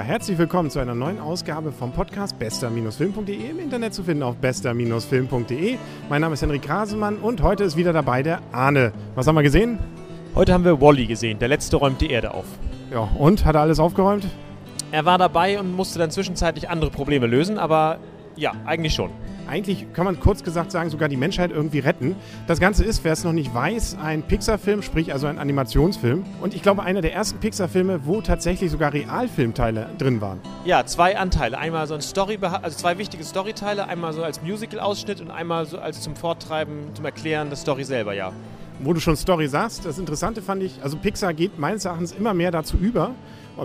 herzlich willkommen zu einer neuen Ausgabe vom Podcast bester-film.de im Internet zu finden auf bester-film.de. Mein Name ist Henrik Grasemann und heute ist wieder dabei der Arne. Was haben wir gesehen? Heute haben wir Wally gesehen. Der letzte räumt die Erde auf. Ja, und? Hat er alles aufgeräumt? Er war dabei und musste dann zwischenzeitlich andere Probleme lösen, aber ja, eigentlich schon eigentlich kann man kurz gesagt sagen, sogar die Menschheit irgendwie retten. Das Ganze ist, wer es noch nicht weiß, ein Pixar-Film, sprich also ein Animationsfilm. Und ich glaube, einer der ersten Pixar-Filme, wo tatsächlich sogar Realfilmteile drin waren. Ja, zwei Anteile. Einmal so ein Story, also zwei wichtige Storyteile, einmal so als Musical-Ausschnitt und einmal so als zum Forttreiben, zum Erklären der Story selber, ja. Wo du schon Story sagst, das Interessante fand ich, also Pixar geht meines Erachtens immer mehr dazu über,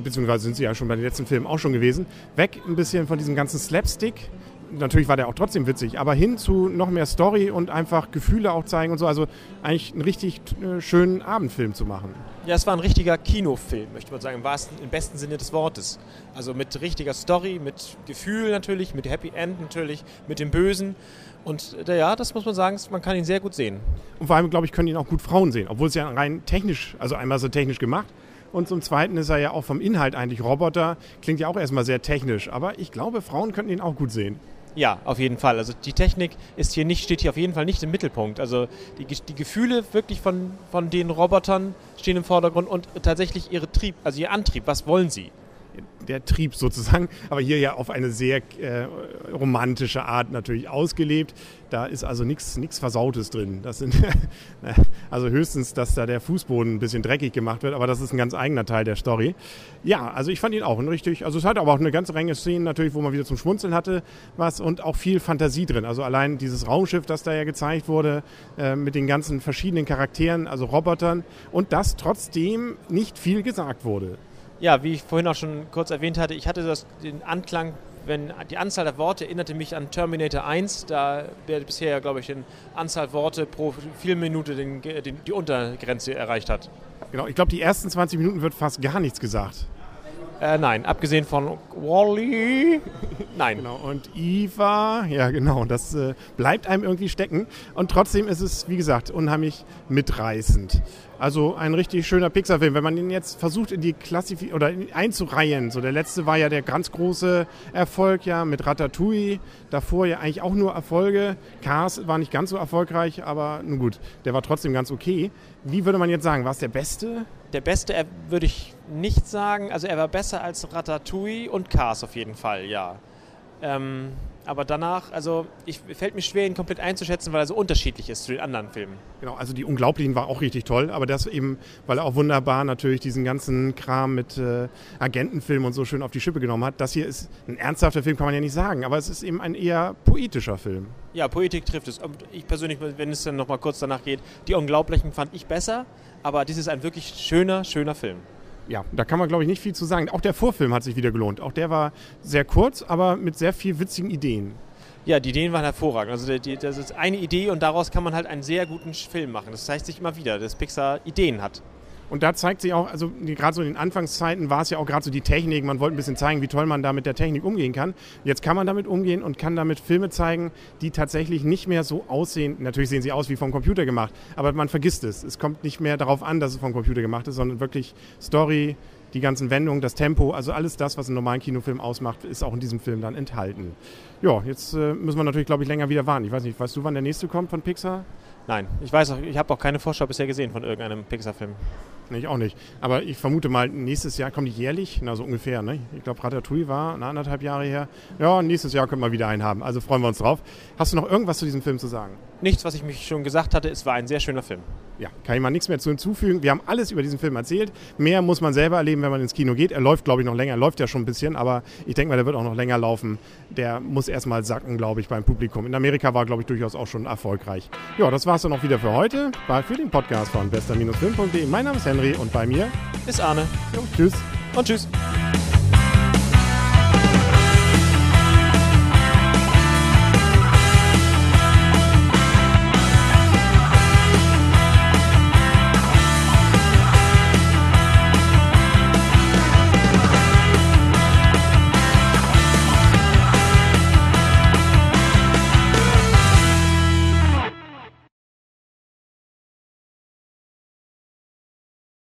beziehungsweise sind sie ja schon bei den letzten Filmen auch schon gewesen, weg ein bisschen von diesem ganzen Slapstick natürlich war der auch trotzdem witzig, aber hin zu noch mehr Story und einfach Gefühle auch zeigen und so. Also eigentlich einen richtig äh, schönen Abendfilm zu machen. Ja, es war ein richtiger Kinofilm, möchte man sagen, im, wahrsten, im besten Sinne des Wortes. Also mit richtiger Story, mit Gefühl natürlich, mit Happy End natürlich, mit dem Bösen. Und äh, ja, das muss man sagen, man kann ihn sehr gut sehen. Und vor allem, glaube ich, können ihn auch gut Frauen sehen, obwohl es ja rein technisch, also einmal so technisch gemacht, und zum Zweiten ist er ja auch vom Inhalt eigentlich Roboter. Klingt ja auch erstmal sehr technisch. Aber ich glaube, Frauen könnten ihn auch gut sehen. Ja, auf jeden Fall. Also die Technik ist hier nicht, steht hier auf jeden Fall nicht im Mittelpunkt. Also die, die Gefühle wirklich von, von den Robotern stehen im Vordergrund und tatsächlich ihre Trieb, also ihr Antrieb, was wollen sie? Der Trieb sozusagen, aber hier ja auf eine sehr äh, romantische Art natürlich ausgelebt. Da ist also nichts Versautes drin. Das sind also höchstens, dass da der Fußboden ein bisschen dreckig gemacht wird, aber das ist ein ganz eigener Teil der Story. Ja, also ich fand ihn auch ein richtig, also es hat aber auch eine ganze Menge Szenen natürlich, wo man wieder zum Schmunzeln hatte was und auch viel Fantasie drin. Also allein dieses Raumschiff, das da ja gezeigt wurde, äh, mit den ganzen verschiedenen Charakteren, also Robotern und das trotzdem nicht viel gesagt wurde. Ja, wie ich vorhin auch schon kurz erwähnt hatte, ich hatte das, den Anklang, wenn die Anzahl der Worte erinnerte mich an Terminator 1, da der bisher ja, glaube ich, die Anzahl Worte pro Filmminute den, den, die Untergrenze erreicht hat. Genau, ich glaube, die ersten 20 Minuten wird fast gar nichts gesagt. Äh, nein, abgesehen von Wally. nein. Genau, und Eva, ja genau, das äh, bleibt einem irgendwie stecken. Und trotzdem ist es, wie gesagt, unheimlich mitreißend. Also ein richtig schöner Pixar-Film. Wenn man ihn jetzt versucht in die Klassif oder einzureihen, so der letzte war ja der ganz große Erfolg ja mit Ratatouille, davor ja eigentlich auch nur Erfolge. Cars war nicht ganz so erfolgreich, aber nun gut, der war trotzdem ganz okay. Wie würde man jetzt sagen, war es der beste? Der beste würde ich nicht sagen. Also er war besser als Ratatouille und Cars auf jeden Fall, ja. Ähm, aber danach, also ich fällt mir schwer, ihn komplett einzuschätzen, weil er so unterschiedlich ist zu den anderen Filmen. Genau, also die Unglaublichen war auch richtig toll, aber das eben, weil er auch wunderbar natürlich diesen ganzen Kram mit äh, Agentenfilmen und so schön auf die Schippe genommen hat. Das hier ist ein ernsthafter Film, kann man ja nicht sagen, aber es ist eben ein eher poetischer Film. Ja, Poetik trifft es. Ich persönlich, wenn es dann nochmal kurz danach geht, die Unglaublichen fand ich besser, aber dies ist ein wirklich schöner, schöner Film ja, da kann man, glaube ich, nicht viel zu sagen. Auch der Vorfilm hat sich wieder gelohnt. Auch der war sehr kurz, aber mit sehr viel witzigen Ideen. Ja, die Ideen waren hervorragend. Also die, das ist eine Idee und daraus kann man halt einen sehr guten Film machen. Das zeigt sich immer wieder, dass Pixar Ideen hat. Und da zeigt sich auch, also gerade so in den Anfangszeiten war es ja auch gerade so die Technik. Man wollte ein bisschen zeigen, wie toll man da mit der Technik umgehen kann. Jetzt kann man damit umgehen und kann damit Filme zeigen, die tatsächlich nicht mehr so aussehen. Natürlich sehen sie aus wie vom Computer gemacht, aber man vergisst es. Es kommt nicht mehr darauf an, dass es vom Computer gemacht ist, sondern wirklich Story, die ganzen Wendungen, das Tempo, also alles das, was einen normalen Kinofilm ausmacht, ist auch in diesem Film dann enthalten. Ja, jetzt äh, müssen wir natürlich, glaube ich, länger wieder warten. Ich weiß nicht, weißt du, wann der nächste kommt von Pixar? Nein, ich weiß auch, ich habe auch keine Vorschau bisher gesehen von irgendeinem Pixar-Film. Nee, ich auch nicht. Aber ich vermute mal, nächstes Jahr kommt die jährlich, na so ungefähr. Ne? Ich glaube, Ratatouille war eine anderthalb Jahre her. Ja, nächstes Jahr können wir wieder einen haben. Also freuen wir uns drauf. Hast du noch irgendwas zu diesem Film zu sagen? Nichts, was ich mich schon gesagt hatte. Es war ein sehr schöner Film. Ja, kann ich mal nichts mehr zu hinzufügen. Wir haben alles über diesen Film erzählt. Mehr muss man selber erleben, wenn man ins Kino geht. Er läuft, glaube ich, noch länger. Er läuft ja schon ein bisschen, aber ich denke mal, der wird auch noch länger laufen. Der muss erstmal sacken, glaube ich, beim Publikum. In Amerika war, glaube ich, durchaus auch schon erfolgreich. Ja, das war es dann auch wieder für heute. War für den Podcast von bester-film.de. Mein Name ist Henry und bei mir ist Arne. Jo, tschüss. Und tschüss.